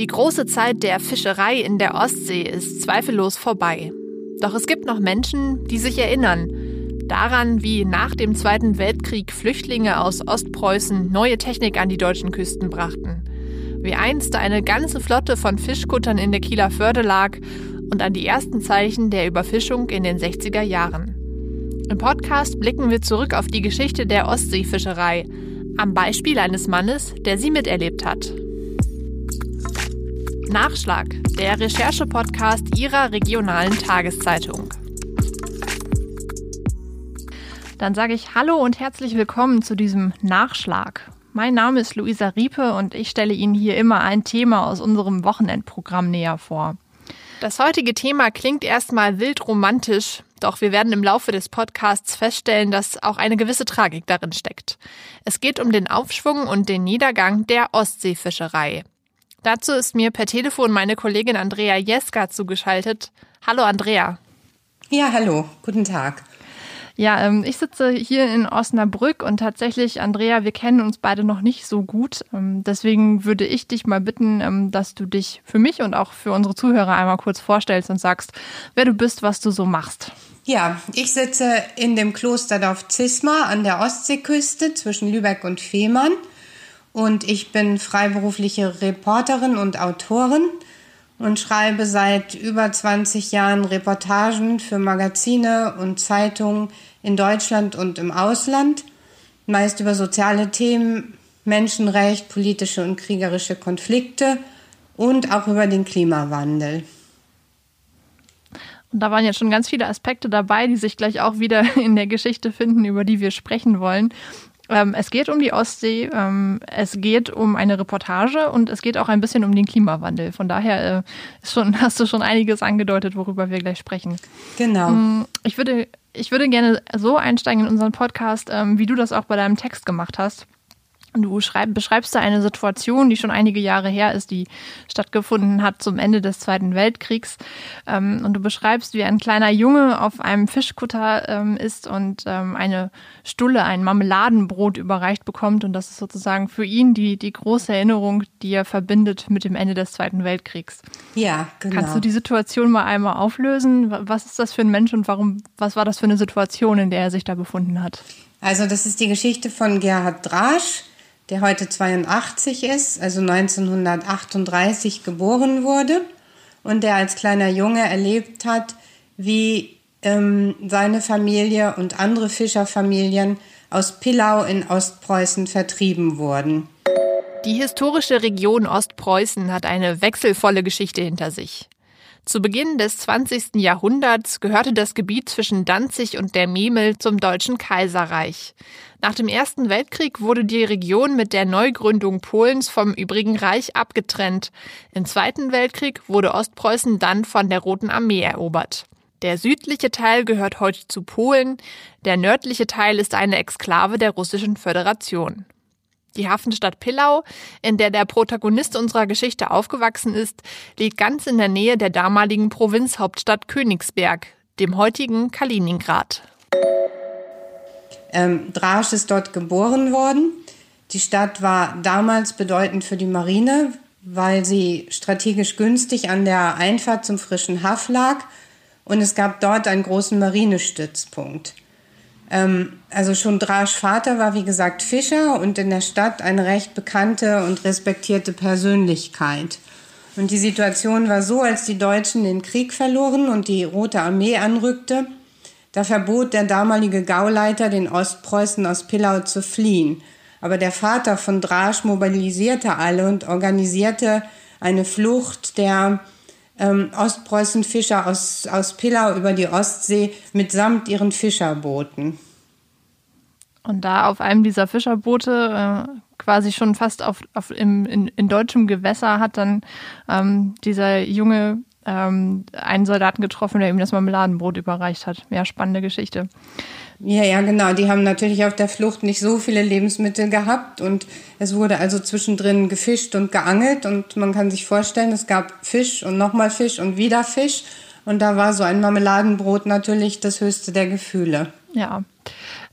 Die große Zeit der Fischerei in der Ostsee ist zweifellos vorbei. Doch es gibt noch Menschen, die sich erinnern daran, wie nach dem Zweiten Weltkrieg Flüchtlinge aus Ostpreußen neue Technik an die deutschen Küsten brachten. Wie einst eine ganze Flotte von Fischkuttern in der Kieler Förde lag und an die ersten Zeichen der Überfischung in den 60er Jahren. Im Podcast blicken wir zurück auf die Geschichte der Ostseefischerei, am Beispiel eines Mannes, der sie miterlebt hat. Nachschlag, der Recherche-Podcast Ihrer regionalen Tageszeitung. Dann sage ich Hallo und herzlich willkommen zu diesem Nachschlag. Mein Name ist Luisa Riepe und ich stelle Ihnen hier immer ein Thema aus unserem Wochenendprogramm näher vor. Das heutige Thema klingt erstmal wild romantisch, doch wir werden im Laufe des Podcasts feststellen, dass auch eine gewisse Tragik darin steckt. Es geht um den Aufschwung und den Niedergang der Ostseefischerei. Dazu ist mir per Telefon meine Kollegin Andrea Jeska zugeschaltet. Hallo Andrea. Ja, hallo, guten Tag. Ja, ähm, ich sitze hier in Osnabrück und tatsächlich, Andrea, wir kennen uns beide noch nicht so gut. Ähm, deswegen würde ich dich mal bitten, ähm, dass du dich für mich und auch für unsere Zuhörer einmal kurz vorstellst und sagst, wer du bist, was du so machst. Ja, ich sitze in dem Klosterdorf Zisma an der Ostseeküste zwischen Lübeck und Fehmarn und ich bin freiberufliche Reporterin und Autorin und schreibe seit über 20 Jahren Reportagen für Magazine und Zeitungen in Deutschland und im Ausland, meist über soziale Themen, Menschenrecht, politische und kriegerische Konflikte und auch über den Klimawandel. Und da waren jetzt schon ganz viele Aspekte dabei, die sich gleich auch wieder in der Geschichte finden, über die wir sprechen wollen. Ähm, es geht um die Ostsee, ähm, es geht um eine Reportage und es geht auch ein bisschen um den Klimawandel. Von daher äh, schon, hast du schon einiges angedeutet, worüber wir gleich sprechen. Genau. Mm, ich würde, ich würde gerne so einsteigen in unseren Podcast, ähm, wie du das auch bei deinem Text gemacht hast. Du schreib, beschreibst da eine Situation, die schon einige Jahre her ist, die stattgefunden hat zum Ende des Zweiten Weltkriegs. Ähm, und du beschreibst, wie ein kleiner Junge auf einem Fischkutter ähm, ist und ähm, eine Stulle, ein Marmeladenbrot überreicht bekommt. Und das ist sozusagen für ihn die, die große Erinnerung, die er verbindet mit dem Ende des Zweiten Weltkriegs. Ja, genau. Kannst du die Situation mal einmal auflösen? Was ist das für ein Mensch und warum, was war das für eine Situation, in der er sich da befunden hat? Also, das ist die Geschichte von Gerhard Drasch der heute 82 ist, also 1938 geboren wurde und der als kleiner Junge erlebt hat, wie ähm, seine Familie und andere Fischerfamilien aus Pillau in Ostpreußen vertrieben wurden. Die historische Region Ostpreußen hat eine wechselvolle Geschichte hinter sich. Zu Beginn des 20. Jahrhunderts gehörte das Gebiet zwischen Danzig und der Memel zum Deutschen Kaiserreich. Nach dem Ersten Weltkrieg wurde die Region mit der Neugründung Polens vom übrigen Reich abgetrennt. Im Zweiten Weltkrieg wurde Ostpreußen dann von der Roten Armee erobert. Der südliche Teil gehört heute zu Polen, der nördliche Teil ist eine Exklave der Russischen Föderation. Die Hafenstadt Pillau, in der der Protagonist unserer Geschichte aufgewachsen ist, liegt ganz in der Nähe der damaligen Provinzhauptstadt Königsberg, dem heutigen Kaliningrad. Ähm, Drasch ist dort geboren worden. Die Stadt war damals bedeutend für die Marine, weil sie strategisch günstig an der Einfahrt zum frischen Haff lag und es gab dort einen großen Marinestützpunkt. Ähm, also schon Drasch Vater war wie gesagt Fischer und in der Stadt eine recht bekannte und respektierte Persönlichkeit. Und die Situation war so, als die Deutschen den Krieg verloren und die Rote Armee anrückte, da verbot der damalige Gauleiter den Ostpreußen aus Pillau zu fliehen. Aber der Vater von Drasch mobilisierte alle und organisierte eine Flucht der ähm, Ostpreußen-Fischer aus, aus Pillau über die Ostsee mitsamt ihren Fischerbooten. Und da auf einem dieser Fischerboote, äh, quasi schon fast auf, auf im, in, in deutschem Gewässer, hat dann ähm, dieser junge ähm, einen Soldaten getroffen, der ihm das Marmeladenbrot überreicht hat. Ja, spannende Geschichte. Ja, ja, genau. Die haben natürlich auf der Flucht nicht so viele Lebensmittel gehabt und es wurde also zwischendrin gefischt und geangelt und man kann sich vorstellen, es gab Fisch und nochmal Fisch und wieder Fisch und da war so ein Marmeladenbrot natürlich das höchste der Gefühle. Ja.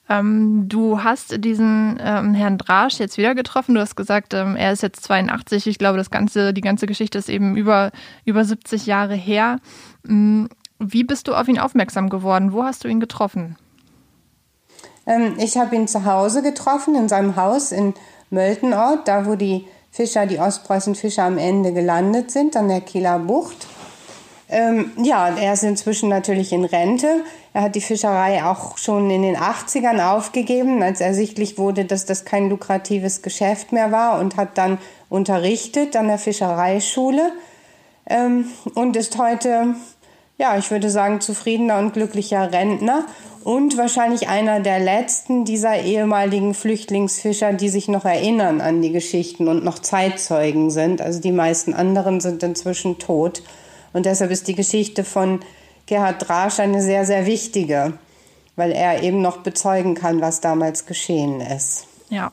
Ähm, du hast diesen ähm, Herrn Drasch jetzt wieder getroffen. Du hast gesagt, ähm, er ist jetzt 82. Ich glaube, das ganze, die ganze Geschichte ist eben über, über 70 Jahre her. Ähm, wie bist du auf ihn aufmerksam geworden? Wo hast du ihn getroffen? Ähm, ich habe ihn zu Hause getroffen, in seinem Haus in Möltenort, da wo die Fischer, die Ostpreußen-Fischer am Ende gelandet sind, an der Kieler Bucht. Ähm, ja, er ist inzwischen natürlich in Rente. Er hat die Fischerei auch schon in den 80ern aufgegeben, als ersichtlich wurde, dass das kein lukratives Geschäft mehr war und hat dann unterrichtet an der Fischereischule ähm, und ist heute, ja, ich würde sagen, zufriedener und glücklicher Rentner und wahrscheinlich einer der letzten dieser ehemaligen Flüchtlingsfischer, die sich noch erinnern an die Geschichten und noch Zeitzeugen sind. Also die meisten anderen sind inzwischen tot. Und deshalb ist die Geschichte von Gerhard Drasch eine sehr, sehr wichtige, weil er eben noch bezeugen kann, was damals geschehen ist. Ja.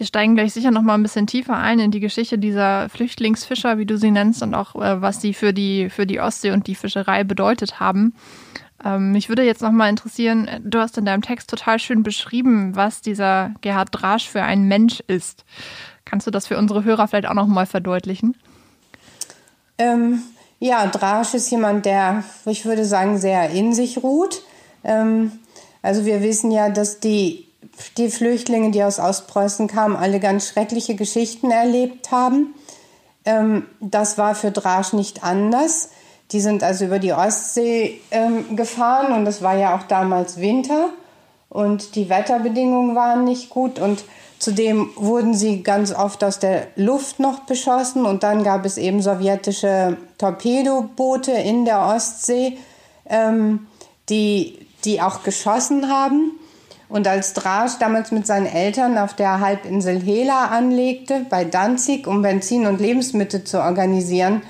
Wir steigen gleich sicher noch mal ein bisschen tiefer ein in die Geschichte dieser Flüchtlingsfischer, wie du sie nennst, und auch äh, was sie für die, für die Ostsee und die Fischerei bedeutet haben. Ähm, mich würde jetzt noch mal interessieren, du hast in deinem Text total schön beschrieben, was dieser Gerhard Drasch für ein Mensch ist. Kannst du das für unsere Hörer vielleicht auch noch mal verdeutlichen? Ähm, ja, Drasch ist jemand, der, ich würde sagen, sehr in sich ruht. Ähm, also wir wissen ja, dass die, die Flüchtlinge, die aus Ostpreußen kamen, alle ganz schreckliche Geschichten erlebt haben. Ähm, das war für Drasch nicht anders. Die sind also über die Ostsee ähm, gefahren und es war ja auch damals Winter und die Wetterbedingungen waren nicht gut und Zudem wurden sie ganz oft aus der Luft noch beschossen und dann gab es eben sowjetische Torpedoboote in der Ostsee, ähm, die, die auch geschossen haben. Und als Drasch damals mit seinen Eltern auf der Halbinsel Hela anlegte, bei Danzig, um Benzin und Lebensmittel zu organisieren,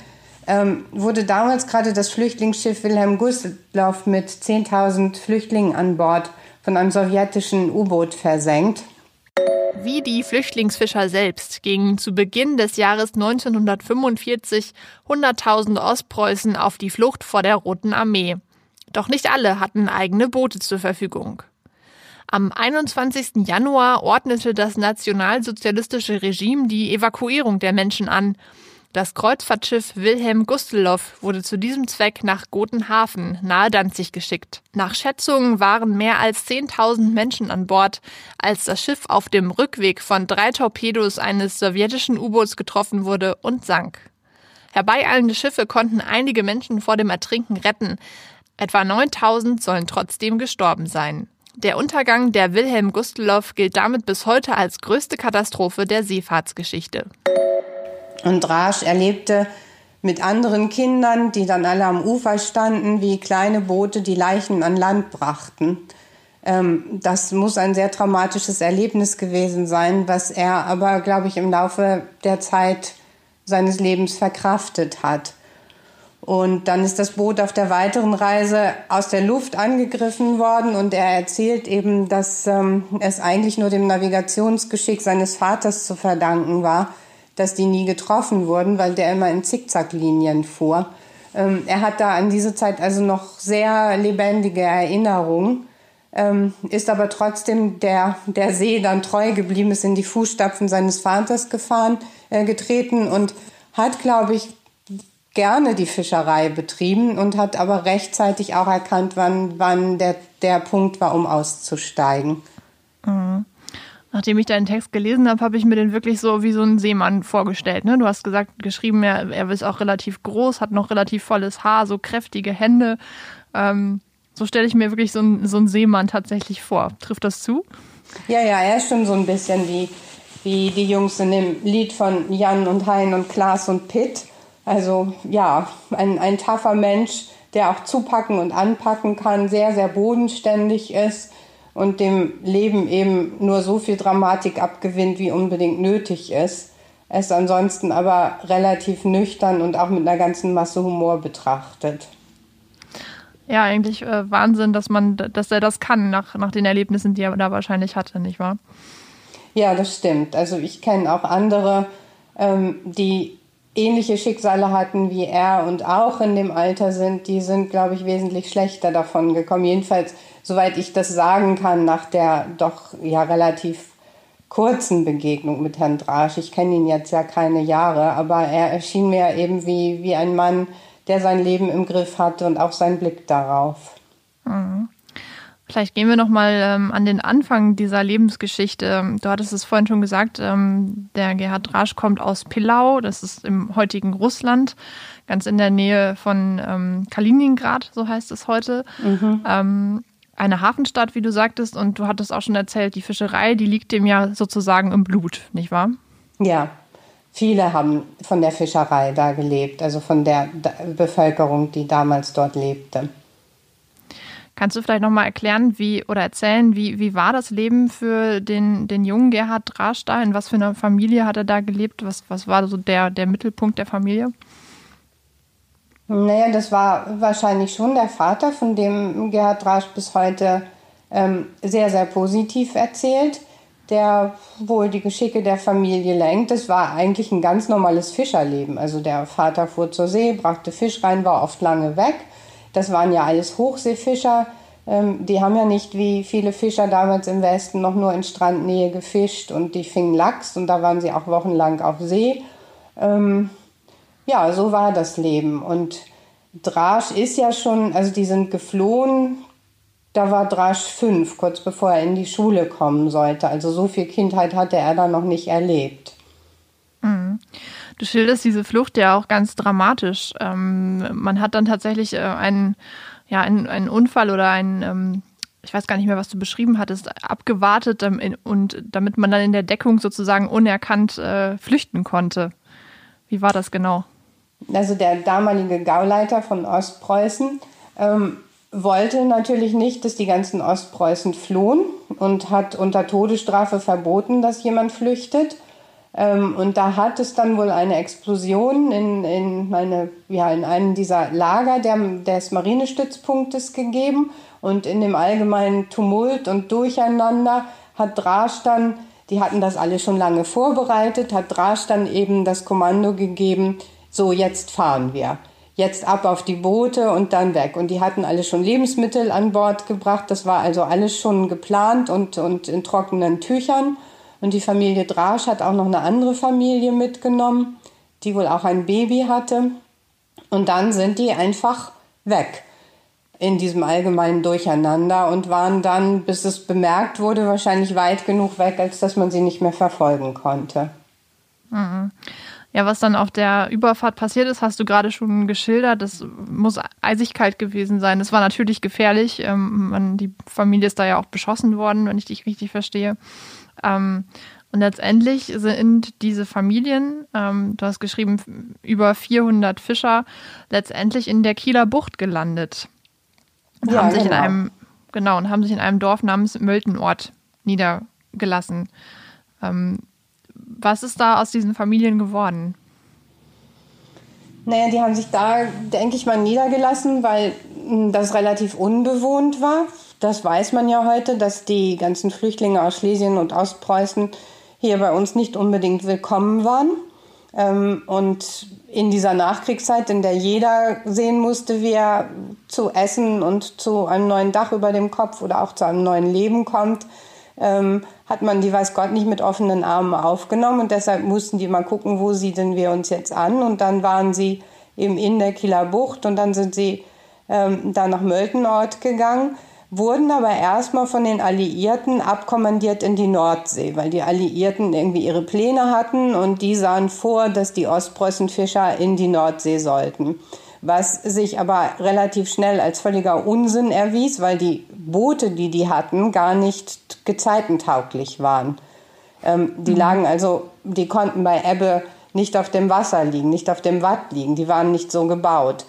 ähm, wurde damals gerade das Flüchtlingsschiff Wilhelm Gustloff mit 10.000 Flüchtlingen an Bord von einem sowjetischen U-Boot versenkt. Wie die Flüchtlingsfischer selbst gingen zu Beginn des Jahres 1945 Hunderttausende Ostpreußen auf die Flucht vor der Roten Armee. Doch nicht alle hatten eigene Boote zur Verfügung. Am 21. Januar ordnete das nationalsozialistische Regime die Evakuierung der Menschen an das Kreuzfahrtschiff Wilhelm Gustelow wurde zu diesem Zweck nach Gotenhafen nahe Danzig geschickt. Nach Schätzungen waren mehr als 10.000 Menschen an Bord, als das Schiff auf dem Rückweg von drei Torpedos eines sowjetischen U-Boots getroffen wurde und sank. Herbeieilende Schiffe konnten einige Menschen vor dem Ertrinken retten. Etwa 9000 sollen trotzdem gestorben sein. Der Untergang der Wilhelm Gustelow gilt damit bis heute als größte Katastrophe der Seefahrtsgeschichte. Und Rasch erlebte mit anderen Kindern, die dann alle am Ufer standen, wie kleine Boote die Leichen an Land brachten. Ähm, das muss ein sehr traumatisches Erlebnis gewesen sein, was er aber, glaube ich, im Laufe der Zeit seines Lebens verkraftet hat. Und dann ist das Boot auf der weiteren Reise aus der Luft angegriffen worden und er erzählt eben, dass ähm, es eigentlich nur dem Navigationsgeschick seines Vaters zu verdanken war, dass die nie getroffen wurden, weil der immer in Zickzacklinien fuhr. Ähm, er hat da an diese Zeit also noch sehr lebendige Erinnerungen, ähm, ist aber trotzdem der, der See dann treu geblieben, ist in die Fußstapfen seines Vaters gefahren, äh, getreten und hat, glaube ich, gerne die Fischerei betrieben und hat aber rechtzeitig auch erkannt, wann, wann der, der Punkt war, um auszusteigen. Mhm. Nachdem ich deinen Text gelesen habe, habe ich mir den wirklich so wie so einen Seemann vorgestellt. Ne? Du hast gesagt, geschrieben, er, er ist auch relativ groß, hat noch relativ volles Haar, so kräftige Hände. Ähm, so stelle ich mir wirklich so, ein, so einen Seemann tatsächlich vor. Trifft das zu? Ja, ja, er ist schon so ein bisschen wie, wie die Jungs in dem Lied von Jan und Hein und Klaas und Pitt. Also ja, ein, ein taffer Mensch, der auch zupacken und anpacken kann, sehr, sehr bodenständig ist und dem Leben eben nur so viel Dramatik abgewinnt, wie unbedingt nötig ist. Es ansonsten aber relativ nüchtern und auch mit einer ganzen Masse Humor betrachtet. Ja, eigentlich äh, Wahnsinn, dass man, dass er das kann nach, nach den Erlebnissen, die er da wahrscheinlich hatte, nicht wahr? Ja, das stimmt. Also ich kenne auch andere, ähm, die ähnliche Schicksale hatten wie er und auch in dem Alter sind, die sind, glaube ich, wesentlich schlechter davon gekommen. Jedenfalls soweit ich das sagen kann, nach der doch ja relativ kurzen Begegnung mit Herrn Drasch. Ich kenne ihn jetzt ja keine Jahre, aber er erschien mir eben wie, wie ein Mann, der sein Leben im Griff hatte und auch seinen Blick darauf. Mhm. Vielleicht gehen wir noch mal ähm, an den Anfang dieser Lebensgeschichte. Du hattest es vorhin schon gesagt, ähm, der Gerhard Drasch kommt aus Pilau, das ist im heutigen Russland, ganz in der Nähe von ähm, Kaliningrad, so heißt es heute. Mhm. Ähm, eine Hafenstadt, wie du sagtest, und du hattest auch schon erzählt, die Fischerei, die liegt dem ja sozusagen im Blut, nicht wahr? Ja, viele haben von der Fischerei da gelebt, also von der Bevölkerung, die damals dort lebte. Kannst du vielleicht nochmal erklären, wie oder erzählen, wie, wie war das Leben für den, den jungen Gerhard Drasch da? In was für einer Familie hat er da gelebt? Was, was war so der, der Mittelpunkt der Familie? Naja, das war wahrscheinlich schon der Vater, von dem Gerhard Drasch bis heute ähm, sehr, sehr positiv erzählt, der wohl die Geschicke der Familie lenkt. Das war eigentlich ein ganz normales Fischerleben. Also der Vater fuhr zur See, brachte Fisch rein, war oft lange weg. Das waren ja alles Hochseefischer. Ähm, die haben ja nicht wie viele Fischer damals im Westen noch nur in Strandnähe gefischt und die fingen Lachs und da waren sie auch wochenlang auf See. Ähm, ja, so war das Leben. Und Drasch ist ja schon, also die sind geflohen, da war Drasch fünf, kurz bevor er in die Schule kommen sollte. Also so viel Kindheit hatte er da noch nicht erlebt. Mhm. Du schilderst diese Flucht ja auch ganz dramatisch. Ähm, man hat dann tatsächlich äh, einen, ja, einen, einen Unfall oder einen, ähm, ich weiß gar nicht mehr, was du beschrieben hattest, abgewartet ähm, in, und damit man dann in der Deckung sozusagen unerkannt äh, flüchten konnte. Wie war das genau? also der damalige Gauleiter von Ostpreußen, ähm, wollte natürlich nicht, dass die ganzen Ostpreußen flohen und hat unter Todesstrafe verboten, dass jemand flüchtet. Ähm, und da hat es dann wohl eine Explosion in, in, eine, ja, in einem dieser Lager der, des Marinestützpunktes gegeben. Und in dem allgemeinen Tumult und Durcheinander hat Drasch dann, die hatten das alle schon lange vorbereitet, hat Drasch dann eben das Kommando gegeben, so jetzt fahren wir. Jetzt ab auf die Boote und dann weg. Und die hatten alle schon Lebensmittel an Bord gebracht. Das war also alles schon geplant und, und in trockenen Tüchern. Und die Familie Drasch hat auch noch eine andere Familie mitgenommen, die wohl auch ein Baby hatte. Und dann sind die einfach weg in diesem allgemeinen Durcheinander und waren dann, bis es bemerkt wurde, wahrscheinlich weit genug weg, als dass man sie nicht mehr verfolgen konnte. Mhm. Ja, was dann auf der Überfahrt passiert ist, hast du gerade schon geschildert. Das muss eisig kalt gewesen sein. Es war natürlich gefährlich. Ähm, man, die Familie ist da ja auch beschossen worden, wenn ich dich richtig verstehe. Ähm, und letztendlich sind diese Familien, ähm, du hast geschrieben, über 400 Fischer, letztendlich in der Kieler Bucht gelandet. Und ja, haben sich genau. in einem, genau, und haben sich in einem Dorf namens Möltenort niedergelassen. Ähm, was ist da aus diesen Familien geworden? Naja, die haben sich da, denke ich mal, niedergelassen, weil hm, das relativ unbewohnt war. Das weiß man ja heute, dass die ganzen Flüchtlinge aus Schlesien und Ostpreußen hier bei uns nicht unbedingt willkommen waren. Ähm, und in dieser Nachkriegszeit, in der jeder sehen musste, wie er zu Essen und zu einem neuen Dach über dem Kopf oder auch zu einem neuen Leben kommt, ähm, hat man die, weiß Gott, nicht mit offenen Armen aufgenommen. Und deshalb mussten die mal gucken, wo siedeln wir uns jetzt an. Und dann waren sie eben in der Kieler Bucht und dann sind sie ähm, da nach Möltenort gegangen, wurden aber erstmal von den Alliierten abkommandiert in die Nordsee, weil die Alliierten irgendwie ihre Pläne hatten und die sahen vor, dass die Ostpreußenfischer in die Nordsee sollten was sich aber relativ schnell als völliger Unsinn erwies, weil die Boote, die die hatten, gar nicht gezeitentauglich waren. Ähm, die mhm. lagen also, die konnten bei Ebbe nicht auf dem Wasser liegen, nicht auf dem Watt liegen, die waren nicht so gebaut.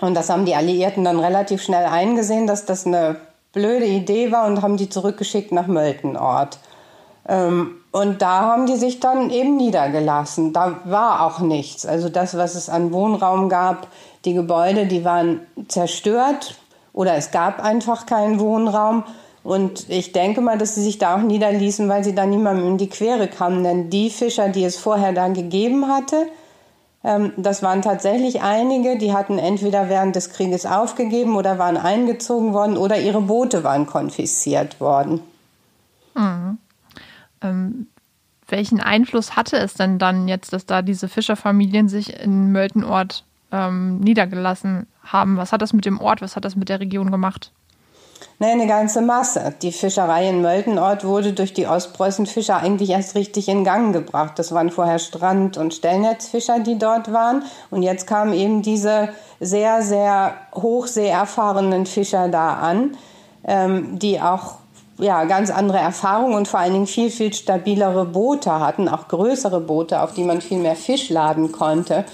Und das haben die Alliierten dann relativ schnell eingesehen, dass das eine blöde Idee war und haben die zurückgeschickt nach Möltenort. Ähm, und da haben die sich dann eben niedergelassen. Da war auch nichts. Also das, was es an Wohnraum gab, die Gebäude, die waren zerstört oder es gab einfach keinen Wohnraum. Und ich denke mal, dass sie sich da auch niederließen, weil sie da niemandem in die Quere kamen. Denn die Fischer, die es vorher da gegeben hatte, das waren tatsächlich einige, die hatten entweder während des Krieges aufgegeben oder waren eingezogen worden oder ihre Boote waren konfisziert worden. Mhm. Ähm, welchen Einfluss hatte es denn dann jetzt, dass da diese Fischerfamilien sich in Möltenort ähm, niedergelassen haben? Was hat das mit dem Ort, was hat das mit der Region gemacht? Nee, eine ganze Masse. Die Fischerei in Möltenort wurde durch die Ostpreußenfischer eigentlich erst richtig in Gang gebracht. Das waren vorher Strand- und Stellnetzfischer, die dort waren. Und jetzt kamen eben diese sehr, sehr hochseeerfahrenen Fischer da an, ähm, die auch ja, ganz andere Erfahrungen und vor allen Dingen viel, viel stabilere Boote hatten, auch größere Boote, auf die man viel mehr Fisch laden konnte.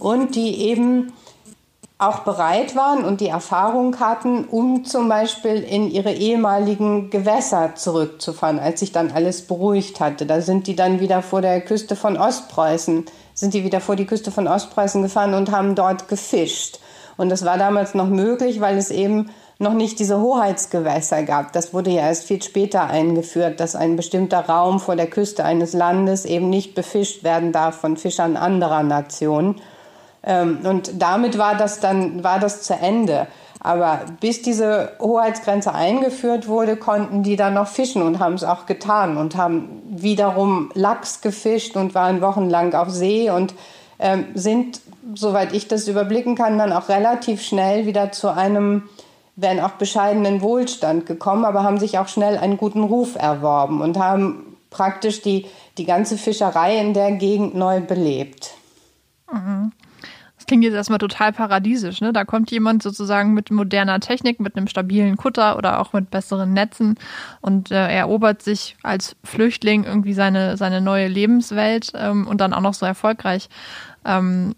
Und die eben auch bereit waren und die Erfahrung hatten, um zum Beispiel in ihre ehemaligen Gewässer zurückzufahren, als sich dann alles beruhigt hatte. Da sind die dann wieder vor der Küste von Ostpreußen, sind die wieder vor die Küste von Ostpreußen gefahren und haben dort gefischt. Und das war damals noch möglich, weil es eben noch nicht diese Hoheitsgewässer gab. Das wurde ja erst viel später eingeführt, dass ein bestimmter Raum vor der Küste eines Landes eben nicht befischt werden darf von Fischern anderer Nationen. Ähm, und damit war das dann, war das zu Ende. Aber bis diese Hoheitsgrenze eingeführt wurde, konnten die dann noch fischen und haben es auch getan und haben wiederum Lachs gefischt und waren wochenlang auf See und ähm, sind, soweit ich das überblicken kann, dann auch relativ schnell wieder zu einem, wenn auch bescheidenen Wohlstand gekommen, aber haben sich auch schnell einen guten Ruf erworben und haben praktisch die, die ganze Fischerei in der Gegend neu belebt. Mhm klingt jetzt erstmal total paradiesisch. Ne? Da kommt jemand sozusagen mit moderner Technik, mit einem stabilen Kutter oder auch mit besseren Netzen und äh, erobert sich als Flüchtling irgendwie seine, seine neue Lebenswelt ähm, und dann auch noch so erfolgreich. Ähm,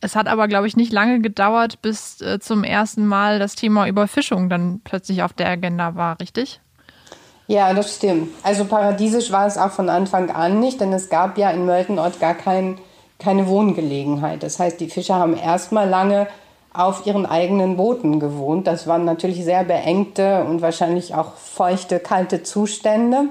es hat aber, glaube ich, nicht lange gedauert, bis äh, zum ersten Mal das Thema Überfischung dann plötzlich auf der Agenda war, richtig? Ja, das stimmt. Also paradiesisch war es auch von Anfang an nicht, denn es gab ja in Möltenort gar keinen keine Wohngelegenheit. Das heißt, die Fischer haben erstmal lange auf ihren eigenen Booten gewohnt. Das waren natürlich sehr beengte und wahrscheinlich auch feuchte, kalte Zustände.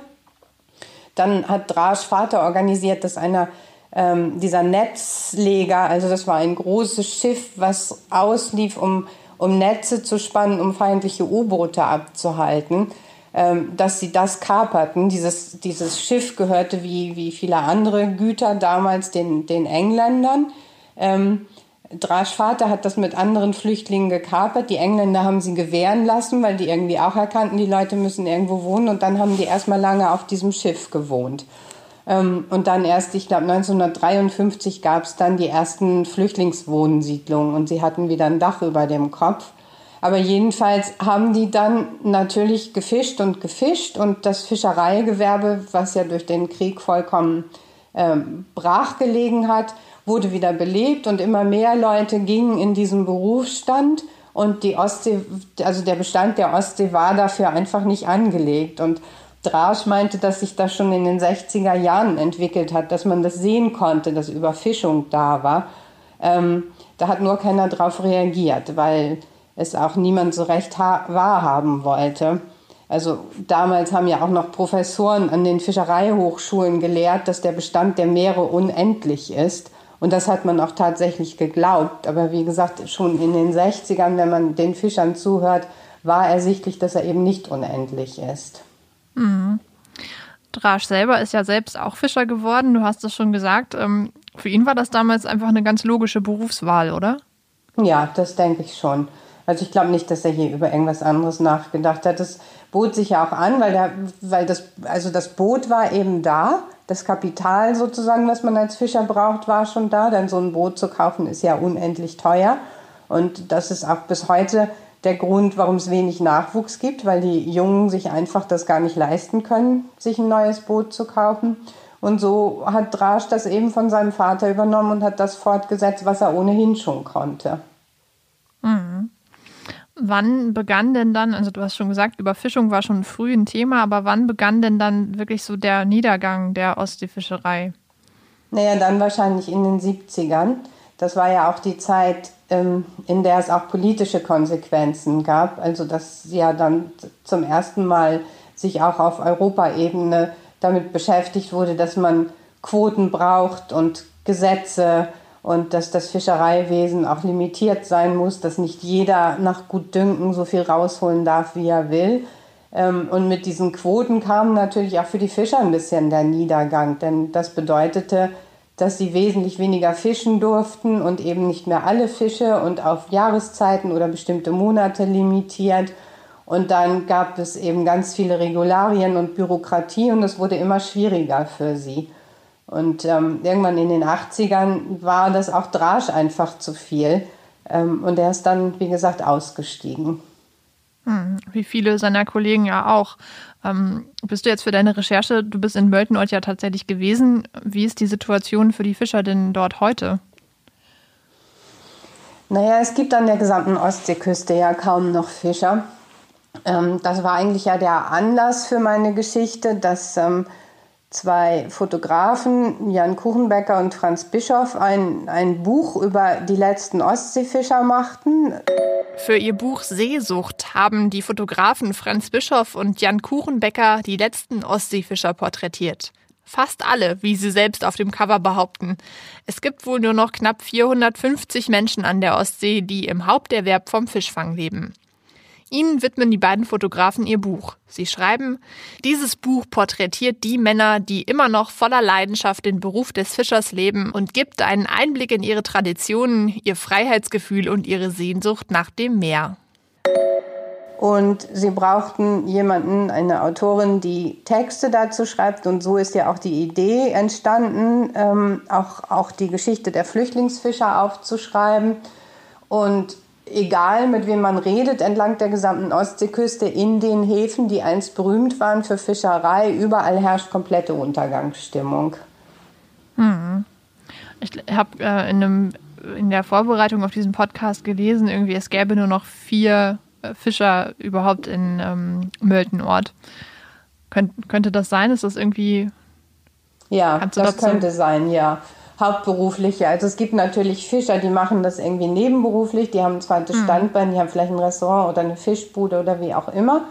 Dann hat Drasch Vater organisiert, dass einer ähm, dieser Netzleger, also das war ein großes Schiff, was auslief, um, um Netze zu spannen, um feindliche U-Boote abzuhalten dass sie das kaperten. Dieses, dieses Schiff gehörte wie, wie viele andere Güter damals den, den Engländern. Ähm, Drasch Vater hat das mit anderen Flüchtlingen gekapert. Die Engländer haben sie gewähren lassen, weil die irgendwie auch erkannten, die Leute müssen irgendwo wohnen. Und dann haben die erstmal lange auf diesem Schiff gewohnt. Ähm, und dann erst, ich glaube 1953 gab es dann die ersten Flüchtlingswohnsiedlungen und sie hatten wieder ein Dach über dem Kopf. Aber jedenfalls haben die dann natürlich gefischt und gefischt und das Fischereigewerbe, was ja durch den Krieg vollkommen ähm, brach gelegen hat, wurde wieder belebt und immer mehr Leute gingen in diesen Berufsstand und die Ostsee, also der Bestand der Ostsee war dafür einfach nicht angelegt und Drasch meinte, dass sich das schon in den 60er Jahren entwickelt hat, dass man das sehen konnte, dass Überfischung da war. Ähm, da hat nur keiner darauf reagiert, weil es auch niemand so recht wahrhaben wollte. Also damals haben ja auch noch Professoren an den Fischereihochschulen gelehrt, dass der Bestand der Meere unendlich ist. Und das hat man auch tatsächlich geglaubt. Aber wie gesagt, schon in den 60ern, wenn man den Fischern zuhört, war ersichtlich, dass er eben nicht unendlich ist. Mhm. Drasch selber ist ja selbst auch Fischer geworden. Du hast es schon gesagt. Ähm, für ihn war das damals einfach eine ganz logische Berufswahl, oder? Ja, das denke ich schon. Also ich glaube nicht, dass er hier über irgendwas anderes nachgedacht hat. Das bot sich ja auch an, weil, der, weil das, also das Boot war eben da. Das Kapital sozusagen, was man als Fischer braucht, war schon da. Denn so ein Boot zu kaufen ist ja unendlich teuer. Und das ist auch bis heute der Grund, warum es wenig Nachwuchs gibt, weil die Jungen sich einfach das gar nicht leisten können, sich ein neues Boot zu kaufen. Und so hat Drasch das eben von seinem Vater übernommen und hat das fortgesetzt, was er ohnehin schon konnte. Mhm. Wann begann denn dann, also du hast schon gesagt, Überfischung war schon früh ein Thema, aber wann begann denn dann wirklich so der Niedergang der Ostseefischerei? Naja, dann wahrscheinlich in den 70ern. Das war ja auch die Zeit, ähm, in der es auch politische Konsequenzen gab. Also dass ja dann zum ersten Mal sich auch auf Europaebene damit beschäftigt wurde, dass man Quoten braucht und Gesetze und dass das Fischereiwesen auch limitiert sein muss, dass nicht jeder nach Gutdünken so viel rausholen darf, wie er will. Ähm, und mit diesen Quoten kam natürlich auch für die Fischer ein bisschen der Niedergang, denn das bedeutete, dass sie wesentlich weniger fischen durften und eben nicht mehr alle Fische und auf Jahreszeiten oder bestimmte Monate limitiert. Und dann gab es eben ganz viele Regularien und Bürokratie und es wurde immer schwieriger für sie. Und ähm, irgendwann in den 80ern war das auch Drasch einfach zu viel. Ähm, und er ist dann, wie gesagt, ausgestiegen. Hm, wie viele seiner Kollegen ja auch. Ähm, bist du jetzt für deine Recherche, du bist in Möltenort ja tatsächlich gewesen. Wie ist die Situation für die Fischer denn dort heute? Naja, es gibt an der gesamten Ostseeküste ja kaum noch Fischer. Ähm, das war eigentlich ja der Anlass für meine Geschichte, dass ähm, zwei Fotografen, Jan Kuchenbecker und Franz Bischoff, ein, ein Buch über die letzten Ostseefischer machten. Für ihr Buch Seesucht haben die Fotografen Franz Bischoff und Jan Kuchenbecker die letzten Ostseefischer porträtiert. Fast alle, wie sie selbst auf dem Cover behaupten. Es gibt wohl nur noch knapp 450 Menschen an der Ostsee, die im Haupterwerb vom Fischfang leben. Ihnen widmen die beiden Fotografen ihr Buch. Sie schreiben, dieses Buch porträtiert die Männer, die immer noch voller Leidenschaft den Beruf des Fischers leben und gibt einen Einblick in ihre Traditionen, ihr Freiheitsgefühl und ihre Sehnsucht nach dem Meer. Und sie brauchten jemanden, eine Autorin, die Texte dazu schreibt. Und so ist ja auch die Idee entstanden, ähm, auch, auch die Geschichte der Flüchtlingsfischer aufzuschreiben. Und egal mit wem man redet, entlang der gesamten Ostseeküste in den Häfen, die einst berühmt waren für Fischerei, überall herrscht komplette Untergangsstimmung. Hm. Ich habe äh, in, in der Vorbereitung auf diesen Podcast gelesen, irgendwie es gäbe nur noch vier äh, Fischer überhaupt in ähm, Möltenort. Könnt, könnte das sein? Ist das irgendwie. Ja, das könnte sein, ja hauptberufliche. Also es gibt natürlich Fischer, die machen das irgendwie nebenberuflich, die haben ein zweites mhm. Standbein, die haben vielleicht ein Restaurant oder eine Fischbude oder wie auch immer.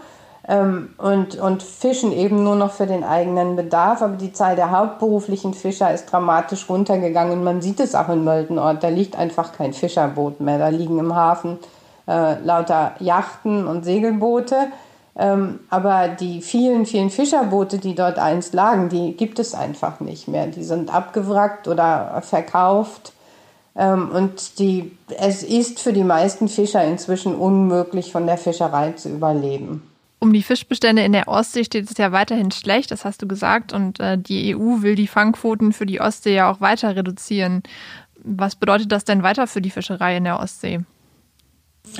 Ähm, und, und fischen eben nur noch für den eigenen Bedarf. Aber die Zahl der hauptberuflichen Fischer ist dramatisch runtergegangen. Und man sieht es auch in Möltenort. Da liegt einfach kein Fischerboot mehr. Da liegen im Hafen äh, lauter Yachten und Segelboote. Ähm, aber die vielen, vielen Fischerboote, die dort einst lagen, die gibt es einfach nicht mehr. Die sind abgewrackt oder verkauft. Ähm, und die, es ist für die meisten Fischer inzwischen unmöglich, von der Fischerei zu überleben. Um die Fischbestände in der Ostsee steht es ja weiterhin schlecht, das hast du gesagt. Und äh, die EU will die Fangquoten für die Ostsee ja auch weiter reduzieren. Was bedeutet das denn weiter für die Fischerei in der Ostsee?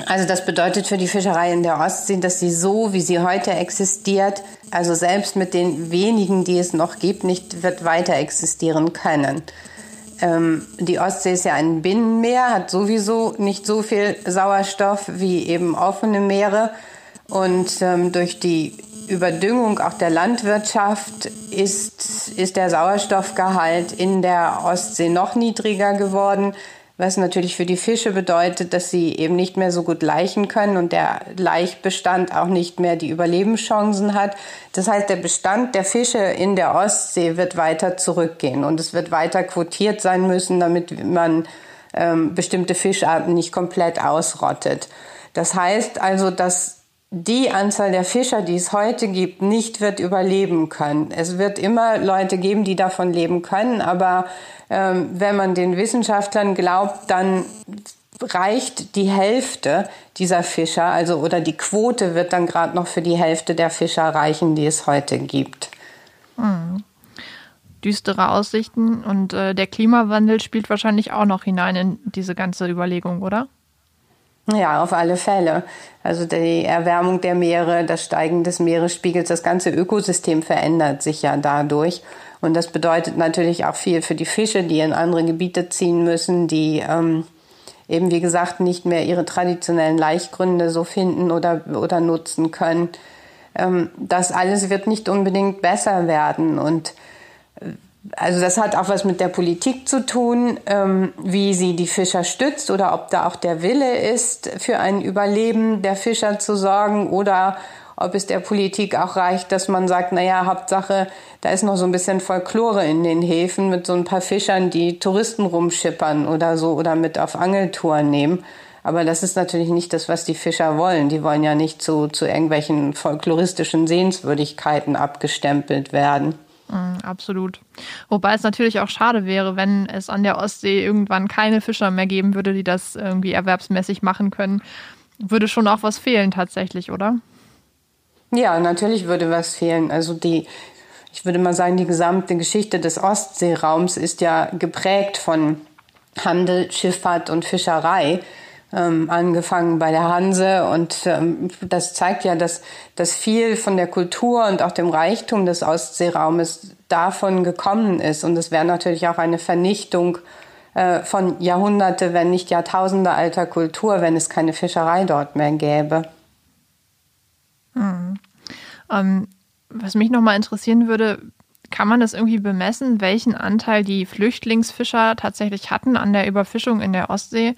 Also das bedeutet für die Fischerei in der Ostsee, dass sie so, wie sie heute existiert, also selbst mit den wenigen, die es noch gibt, nicht wird weiter existieren können. Ähm, die Ostsee ist ja ein Binnenmeer, hat sowieso nicht so viel Sauerstoff wie eben offene Meere. Und ähm, durch die Überdüngung auch der Landwirtschaft ist, ist der Sauerstoffgehalt in der Ostsee noch niedriger geworden was natürlich für die Fische bedeutet, dass sie eben nicht mehr so gut laichen können und der Laichbestand auch nicht mehr die Überlebenschancen hat. Das heißt, der Bestand der Fische in der Ostsee wird weiter zurückgehen und es wird weiter quotiert sein müssen, damit man ähm, bestimmte Fischarten nicht komplett ausrottet. Das heißt also, dass die Anzahl der Fischer, die es heute gibt, nicht wird überleben können. Es wird immer Leute geben, die davon leben können, aber ähm, wenn man den Wissenschaftlern glaubt, dann reicht die Hälfte dieser Fischer, also oder die Quote wird dann gerade noch für die Hälfte der Fischer reichen, die es heute gibt. Hm. Düstere Aussichten und äh, der Klimawandel spielt wahrscheinlich auch noch hinein in diese ganze Überlegung, oder? Ja, auf alle Fälle. Also die Erwärmung der Meere, das Steigen des Meeresspiegels, das ganze Ökosystem verändert sich ja dadurch. Und das bedeutet natürlich auch viel für die Fische, die in andere Gebiete ziehen müssen, die ähm, eben, wie gesagt, nicht mehr ihre traditionellen Laichgründe so finden oder, oder nutzen können. Ähm, das alles wird nicht unbedingt besser werden. Und also das hat auch was mit der Politik zu tun, ähm, wie sie die Fischer stützt oder ob da auch der Wille ist, für ein Überleben der Fischer zu sorgen oder ob es der Politik auch reicht, dass man sagt, naja, Hauptsache, da ist noch so ein bisschen Folklore in den Häfen mit so ein paar Fischern, die Touristen rumschippern oder so oder mit auf Angeltouren nehmen. Aber das ist natürlich nicht das, was die Fischer wollen. Die wollen ja nicht zu, zu irgendwelchen folkloristischen Sehenswürdigkeiten abgestempelt werden. Mm, absolut. Wobei es natürlich auch schade wäre, wenn es an der Ostsee irgendwann keine Fischer mehr geben würde, die das irgendwie erwerbsmäßig machen können. Würde schon auch was fehlen tatsächlich, oder? Ja, natürlich würde was fehlen. Also die, ich würde mal sagen, die gesamte Geschichte des Ostseeraums ist ja geprägt von Handel, Schifffahrt und Fischerei. Ähm, angefangen bei der Hanse und ähm, das zeigt ja, dass, dass viel von der Kultur und auch dem Reichtum des Ostseeraumes davon gekommen ist und es wäre natürlich auch eine Vernichtung äh, von Jahrhunderte, wenn nicht Jahrtausende alter Kultur, wenn es keine Fischerei dort mehr gäbe. Hm. Ähm, was mich nochmal interessieren würde, kann man das irgendwie bemessen, welchen Anteil die Flüchtlingsfischer tatsächlich hatten an der Überfischung in der Ostsee?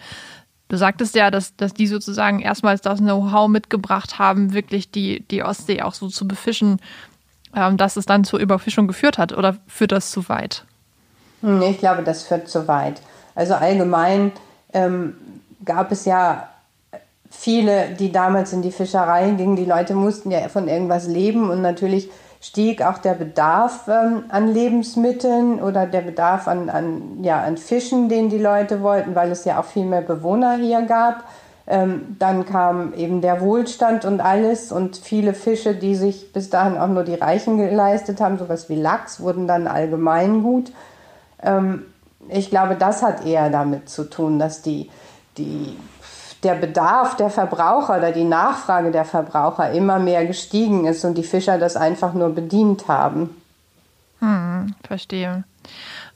Du sagtest ja, dass, dass die sozusagen erstmals das Know-how mitgebracht haben, wirklich die, die Ostsee auch so zu befischen, ähm, dass es dann zur Überfischung geführt hat. Oder führt das zu weit? Ich glaube, das führt zu weit. Also allgemein ähm, gab es ja viele, die damals in die Fischerei gingen. Die Leute mussten ja von irgendwas leben und natürlich stieg auch der Bedarf ähm, an Lebensmitteln oder der Bedarf an, an, ja, an Fischen, den die Leute wollten, weil es ja auch viel mehr Bewohner hier gab. Ähm, dann kam eben der Wohlstand und alles und viele Fische, die sich bis dahin auch nur die Reichen geleistet haben, sowas wie Lachs, wurden dann Allgemeingut. Ähm, ich glaube, das hat eher damit zu tun, dass die, die der Bedarf der Verbraucher oder die Nachfrage der Verbraucher immer mehr gestiegen ist und die Fischer das einfach nur bedient haben. Hm, verstehe.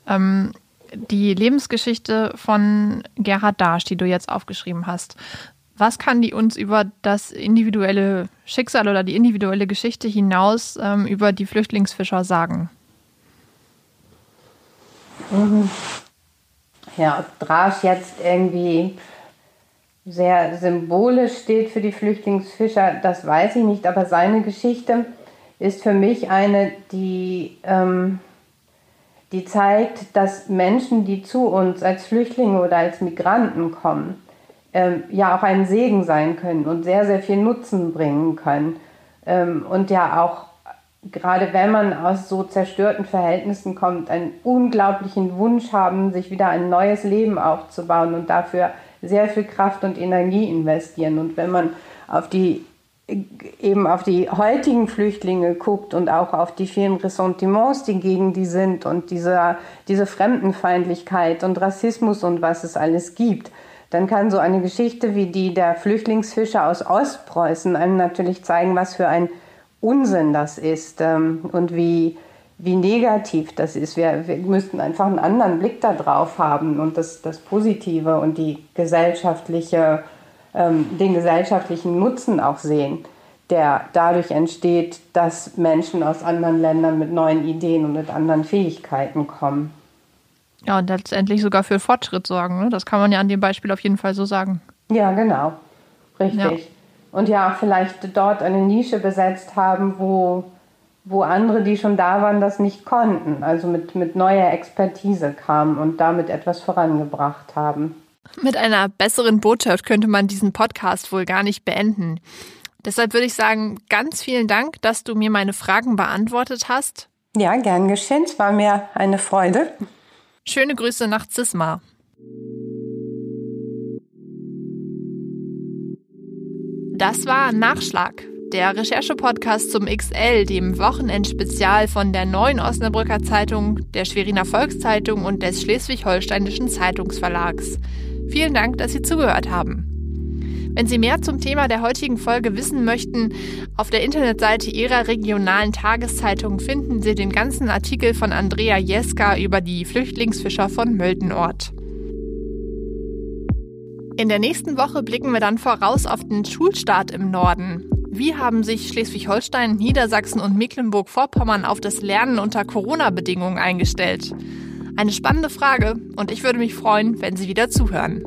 Ähm, die Lebensgeschichte von Gerhard Darsch, die du jetzt aufgeschrieben hast, was kann die uns über das individuelle Schicksal oder die individuelle Geschichte hinaus ähm, über die Flüchtlingsfischer sagen? Mhm. Ja, ob Drasch jetzt irgendwie sehr symbolisch steht für die Flüchtlingsfischer, das weiß ich nicht, aber seine Geschichte ist für mich eine, die, ähm, die zeigt, dass Menschen, die zu uns als Flüchtlinge oder als Migranten kommen, ähm, ja auch ein Segen sein können und sehr, sehr viel Nutzen bringen können. Ähm, und ja auch, gerade wenn man aus so zerstörten Verhältnissen kommt, einen unglaublichen Wunsch haben, sich wieder ein neues Leben aufzubauen und dafür sehr viel Kraft und Energie investieren. Und wenn man auf die eben auf die heutigen Flüchtlinge guckt und auch auf die vielen Ressentiments, die gegen die sind und diese, diese Fremdenfeindlichkeit und Rassismus und was es alles gibt, dann kann so eine Geschichte wie die der Flüchtlingsfischer aus Ostpreußen einem natürlich zeigen, was für ein Unsinn das ist ähm, und wie, wie negativ das ist. Wir, wir müssten einfach einen anderen Blick darauf haben und das, das Positive und die gesellschaftliche, ähm, den gesellschaftlichen Nutzen auch sehen, der dadurch entsteht, dass Menschen aus anderen Ländern mit neuen Ideen und mit anderen Fähigkeiten kommen. Ja, und letztendlich sogar für Fortschritt sorgen. Ne? Das kann man ja an dem Beispiel auf jeden Fall so sagen. Ja, genau. Richtig. Ja. Und ja, vielleicht dort eine Nische besetzt haben, wo wo andere, die schon da waren, das nicht konnten, also mit, mit neuer Expertise kamen und damit etwas vorangebracht haben. Mit einer besseren Botschaft könnte man diesen Podcast wohl gar nicht beenden. Deshalb würde ich sagen, ganz vielen Dank, dass du mir meine Fragen beantwortet hast. Ja, gern geschehen. Es war mir eine Freude. Schöne Grüße nach Zisma. Das war Nachschlag der Recherche-Podcast zum XL, dem Wochenendspezial von der Neuen Osnabrücker Zeitung, der Schweriner Volkszeitung und des Schleswig-Holsteinischen Zeitungsverlags. Vielen Dank, dass Sie zugehört haben. Wenn Sie mehr zum Thema der heutigen Folge wissen möchten, auf der Internetseite Ihrer regionalen Tageszeitung finden Sie den ganzen Artikel von Andrea Jeska über die Flüchtlingsfischer von Möldenort. In der nächsten Woche blicken wir dann voraus auf den Schulstart im Norden. Wie haben sich Schleswig-Holstein, Niedersachsen und Mecklenburg-Vorpommern auf das Lernen unter Corona-Bedingungen eingestellt? Eine spannende Frage und ich würde mich freuen, wenn Sie wieder zuhören.